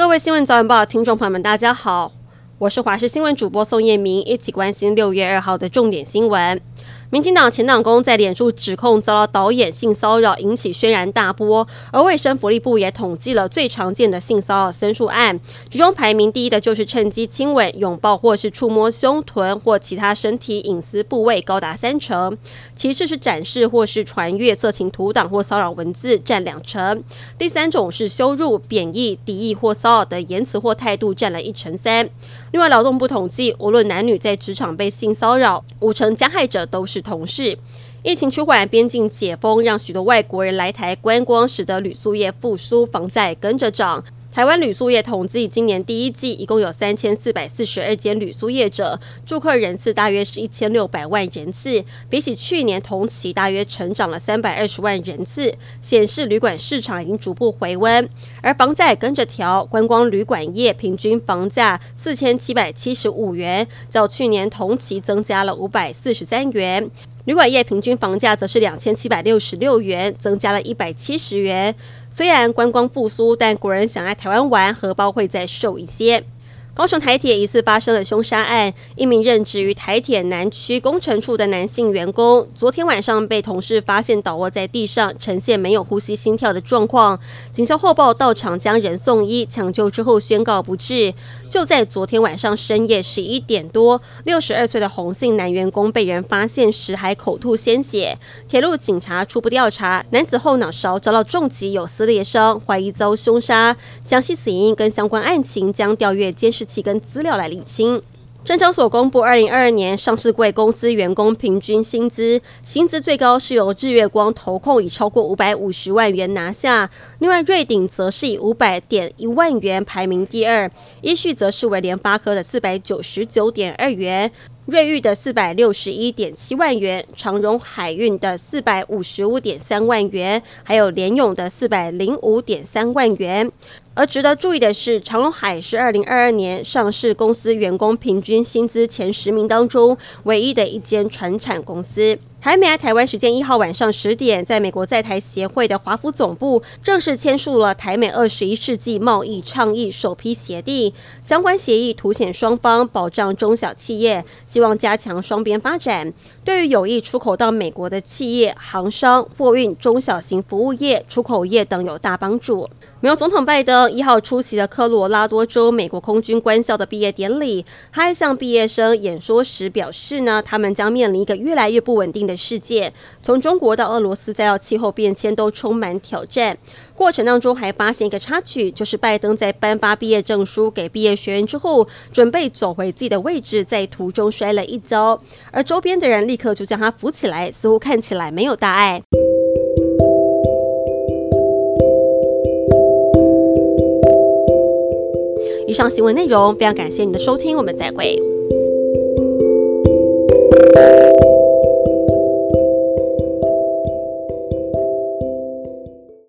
各位新闻早晚报听众朋友们，大家好，我是华视新闻主播宋燕明，一起关心六月二号的重点新闻。民进党前党工在脸书指控遭到导演性骚扰，引起轩然大波。而卫生福利部也统计了最常见的性骚扰申诉案，其中排名第一的就是趁机亲吻、拥抱或是触摸胸臀或其他身体隐私部位，高达三成；其次是展示或是传阅色情图档或骚扰文字，占两成；第三种是羞辱、贬义、敌意或骚扰的言辞或态度，占了一成三。另外，劳动部统计，无论男女在职场被性骚扰，五成加害者都是。同事，疫情趋缓，边境解封，让许多外国人来台观光，使得旅宿业复苏，房价跟着涨。台湾旅宿业统计，今年第一季一共有三千四百四十二间旅宿业者，住客人次大约是一千六百万人次，比起去年同期大约成长了三百二十万人次，显示旅馆市场已经逐步回温，而房价也跟着调。观光旅馆业平均房价四千七百七十五元，较去年同期增加了五百四十三元。旅馆业平均房价则是两千七百六十六元，增加了一百七十元。虽然观光复苏，但国人想来台湾玩，荷包会再瘦一些。高雄台铁疑似发生了凶杀案，一名任职于台铁南区工程处的男性员工，昨天晚上被同事发现倒卧在地上，呈现没有呼吸、心跳的状况。警消后报到场将人送医抢救之后宣告不治。就在昨天晚上深夜十一点多，六十二岁的洪姓男员工被人发现时还口吐鲜血。铁路警察初步调查，男子后脑勺遭到重击，有撕裂伤，怀疑遭凶杀。详细死因跟相关案情将调阅监视器跟资料来理清。证交所公布二零二二年上市柜公司员工平均薪资，薪资最高是由日月光投控以超过五百五十万元拿下，另外瑞鼎则是以五百点一万元排名第二，依序则是为联发科的四百九十九点二元。瑞昱的四百六十一点七万元，长荣海运的四百五十五点三万元，还有联咏的四百零五点三万元。而值得注意的是，长荣海是二零二二年上市公司员工平均薪资前十名当中唯一的一间传产公司。台美台湾时间一号晚上十点，在美国在台协会的华府总部正式签署了台美二十一世纪贸易倡议首批协定。相关协议凸显双方保障中小企业，希望加强双边发展。对于有意出口到美国的企业、行商、货运、中小型服务业、出口业等有大帮助。美国总统拜登一号出席了科罗拉多州美国空军官校的毕业典礼，他还向毕业生演说时表示呢，他们将面临一个越来越不稳定的。的世界，从中国到俄罗斯再到气候变迁，都充满挑战。过程当中还发现一个插曲，就是拜登在颁发毕业证书给毕业学员之后，准备走回自己的位置，在途中摔了一跤，而周边的人立刻就将他扶起来，似乎看起来没有大碍。以上新闻内容非常感谢你的收听，我们再会。